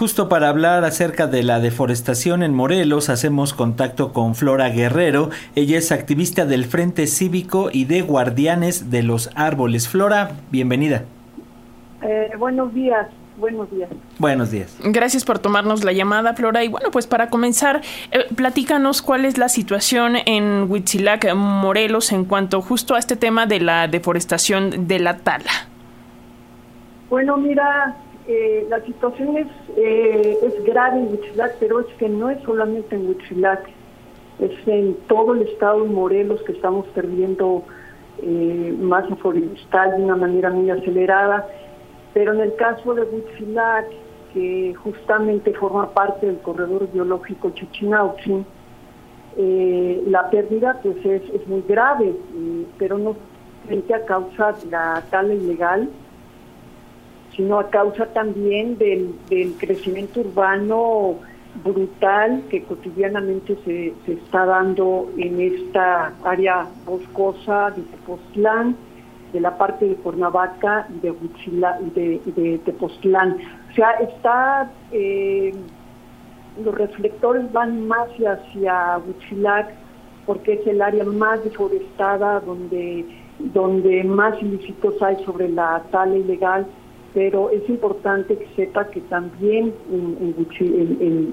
justo para hablar acerca de la deforestación en Morelos, hacemos contacto con Flora Guerrero. Ella es activista del Frente Cívico y de Guardianes de los Árboles. Flora, bienvenida. Eh, buenos días. Buenos días. Buenos días. Gracias por tomarnos la llamada, Flora. Y bueno, pues para comenzar, eh, platícanos cuál es la situación en Huitzilac, Morelos, en cuanto justo a este tema de la deforestación de la tala. Bueno, mira, eh, la situación es, eh, es grave en Huitzilac, pero es que no es solamente en Huitzilac, es en todo el estado de Morelos que estamos perdiendo eh, masa forestal de una manera muy acelerada, pero en el caso de Huitzilac, que justamente forma parte del corredor biológico Chichinautzin, eh, la pérdida pues es, es muy grave, pero no frente a causa de la tala ilegal, sino a causa también del, crecimiento urbano brutal que cotidianamente se, se, está dando en esta área boscosa de Tepoztlán, de la parte de Cuernavaca y de, de, de Tepoztlán. O sea, está, eh, los reflectores van más hacia Huitzilac porque es el área más deforestada, donde, donde más ilícitos hay sobre la tala ilegal pero es importante que sepa que también en,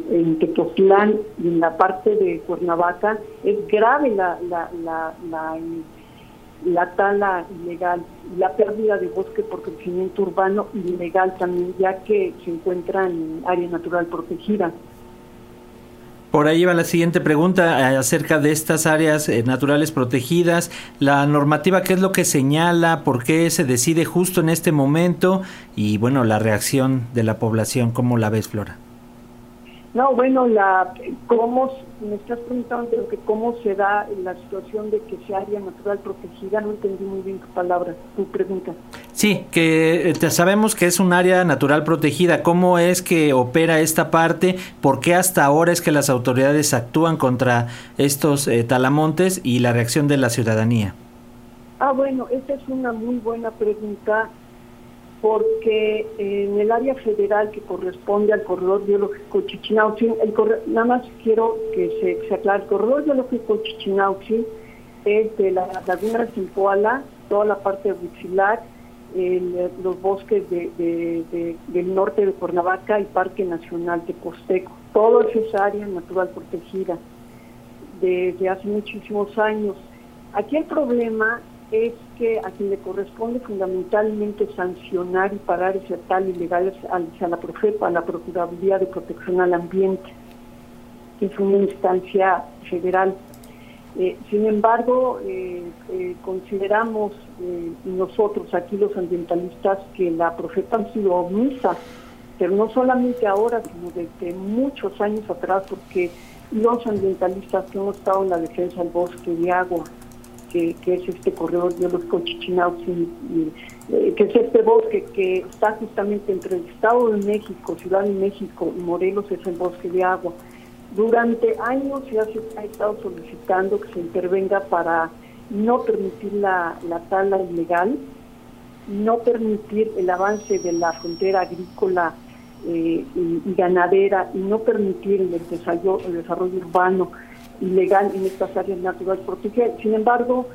en, Tepoztlán y en la parte de Cuernavaca es grave la, la, la, la, la tala ilegal, la pérdida de bosque por crecimiento urbano ilegal también, ya que se encuentra en área natural protegida. Por ahí va la siguiente pregunta eh, acerca de estas áreas eh, naturales protegidas. La normativa, ¿qué es lo que señala? ¿Por qué se decide justo en este momento? Y bueno, la reacción de la población, ¿cómo la ves, Flora? No, bueno, la, ¿cómo, me estás preguntando de que cómo se da la situación de que sea área natural protegida, no entendí muy bien tu palabra, tu pregunta. Sí, que eh, sabemos que es un área natural protegida. ¿Cómo es que opera esta parte? ¿Por qué hasta ahora es que las autoridades actúan contra estos eh, talamontes y la reacción de la ciudadanía? Ah, bueno, esa es una muy buena pregunta porque en el área federal que corresponde al corredor biológico Chichinautzin, el nada más quiero que se, aclare, el corredor biológico Chichinautzin es de la laguna de Simpoala, toda la parte de Huitzilac, los bosques del norte de Cuernavaca y Parque Nacional de Costeco. Todo es esa área natural protegida desde hace muchísimos años. Aquí el problema es que a quien le corresponde fundamentalmente sancionar y parar ese tal ilegal es a la Profepa, la Procuraduría de Protección al Ambiente, que es una instancia federal. Eh, sin embargo, eh, eh, consideramos nosotros aquí los ambientalistas que la Profepa ha sido omisa, pero no solamente ahora, sino desde muchos años atrás, porque los ambientalistas que hemos estado en la defensa del bosque de agua, que, es este corredor biológico Chichinautzin, eh, que es este bosque que está justamente entre el Estado de México, Ciudad de México y Morelos, es el bosque de agua. Durante años se ha estado solicitando que se intervenga para no permitir la, tala ilegal, no permitir el avance de la frontera agrícola eh, y, ganadera y no permitir el desarrollo, el desarrollo urbano ilegal en estas áreas naturales protegidas. Sin embargo,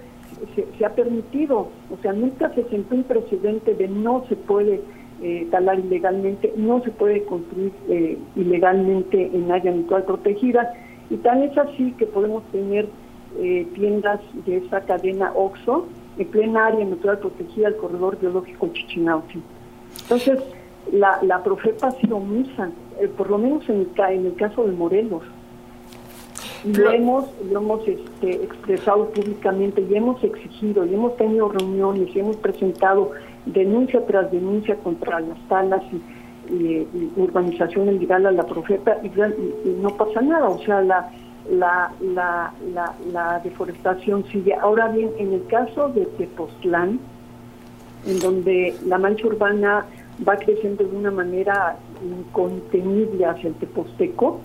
se, ha permitido, o sea, nunca se sentó un precedente de no se puede eh, talar ilegalmente, no se puede construir eh, ilegalmente en área natural protegida, y tan es así que podemos tener eh, tiendas de esa cadena OXO en plena área natural protegida del corredor biológico Chichinauti. Entonces, la, la Profepa ha sido omisa, por lo menos en en el caso de Morelos. Lo hemos, lo hemos este, expresado públicamente y hemos exigido y hemos tenido reuniones y hemos presentado denuncia tras denuncia contra las talas y, urbanización ilegal a la profeta y, no pasa nada, o sea, la, la, la, la, la deforestación sigue. Ahora bien, en el caso de Tepoztlán, en donde la mancha urbana va creciendo de una manera incontenible hacia el Teposteco,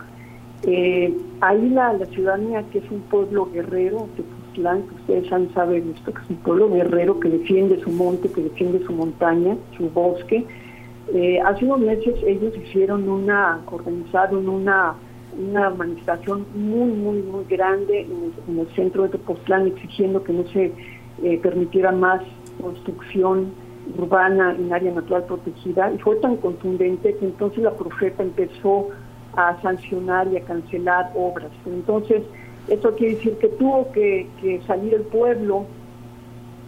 eh, ahí la, ciudadanía, que es un pueblo guerrero, que ustedes han esto, que es un pueblo guerrero que defiende su monte, que defiende su montaña, su bosque, Eh, hace unos meses ellos hicieron una, organizaron una, una manifestación muy, muy, muy grande en el, centro de Tepoztlán exigiendo que no se eh, permitiera más construcción urbana en área natural protegida. Y fue tan contundente que entonces la Profeta empezó a sancionar y a cancelar obras. Entonces, eso quiere decir que tuvo que, que salir el pueblo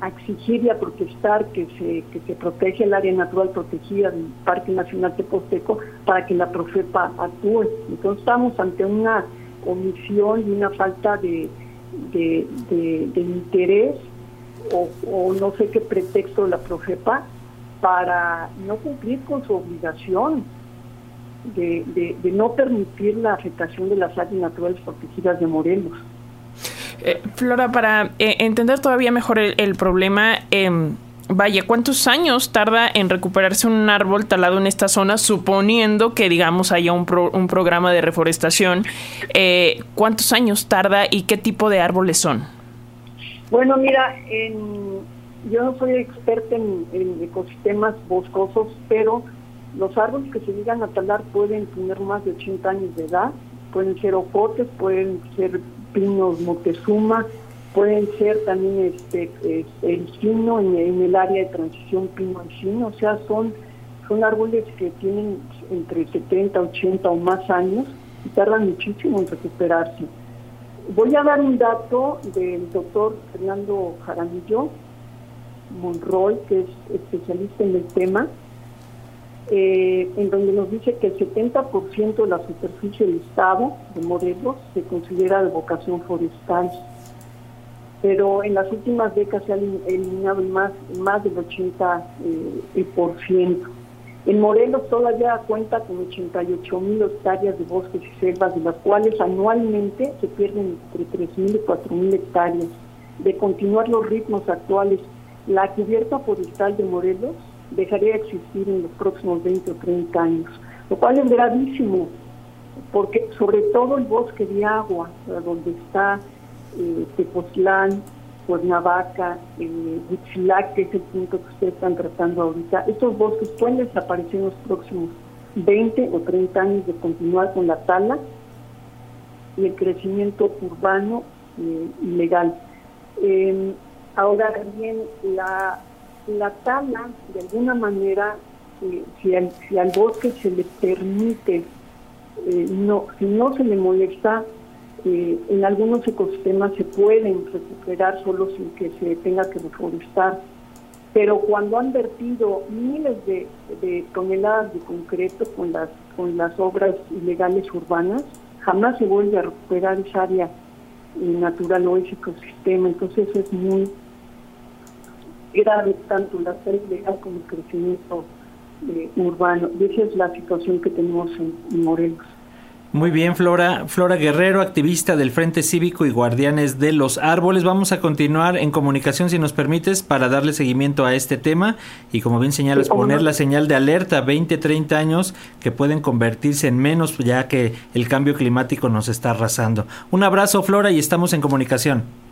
a exigir y a protestar que se, que se protege el área natural protegida del Parque Nacional Teposteco para que la Profepa actúe. Entonces estamos ante una omisión y una falta de, de, interés o, no sé qué pretexto la Profepa para no cumplir con su obligación de, de no permitir la afectación de las áreas naturales protegidas de Morelos. Eh, Flora, para eh, entender todavía mejor el, problema, em, vaya, ¿cuántos años tarda en recuperarse un árbol talado en esta zona, suponiendo que, digamos, haya un, un programa de reforestación? Eh, ¿Cuántos años tarda y qué tipo de árboles son? Bueno, mira, yo no soy experta en, en, ecosistemas boscosos, pero los árboles que se llegan a talar pueden tener más de 80 años de edad, pueden ser ojotes, pueden ser pinos Moctezuma, pueden ser también este, el encino en, el área de transición pino-encino, o sea, son, son árboles que tienen entre 70, 80 o más años y tardan muchísimo en recuperarse. Voy a dar un dato del doctor Fernando Jaramillo Monroy, que es especialista en el tema, eh, en donde nos dice que el 70% de la superficie del estado de Morelos se considera de vocación forestal, pero en las últimas décadas se ha eliminado más, más del 80%. Eh, en Morelos todavía cuenta con 88 mil hectáreas de bosques y selvas, de las cuales anualmente se pierden entre 3 mil y 4 mil hectáreas. De continuar los ritmos actuales, la cubierta forestal de Morelos dejaría de existir en los próximos 20 o 30 años, lo cual es gravísimo, porque sobre todo el bosque de agua, donde está eh, Tepoztlán, Cuernavaca, eh, Huitzilac, que es el punto que ustedes están tratando ahorita, estos bosques pueden desaparecer en los próximos 20 o 30 años de continuar con la tala y el crecimiento urbano eh, ilegal. Eh, ahora bien, la la tala, de alguna manera, eh, si, al, si, al, bosque se le permite, eh, no, si no se le molesta, eh, en algunos ecosistemas se pueden recuperar solo sin que se tenga que reforestar. Pero cuando han vertido miles de, toneladas de concreto con las, con las obras ilegales urbanas, jamás se vuelve a recuperar esa área natural o ese ecosistema. Entonces es muy grave tanto la salud legal como el crecimiento eh, urbano. Y esa es la situación que tenemos en, Morelos. Muy bien, Flora. Flora Guerrero, activista del Frente Cívico y Guardianes de los Árboles. Vamos a continuar en comunicación, si nos permites, para darle seguimiento a este tema y, como bien señalas, poner la señal de alerta 20, 30 años que pueden convertirse en menos ya que el cambio climático nos está arrasando. Un abrazo, Flora, y estamos en comunicación.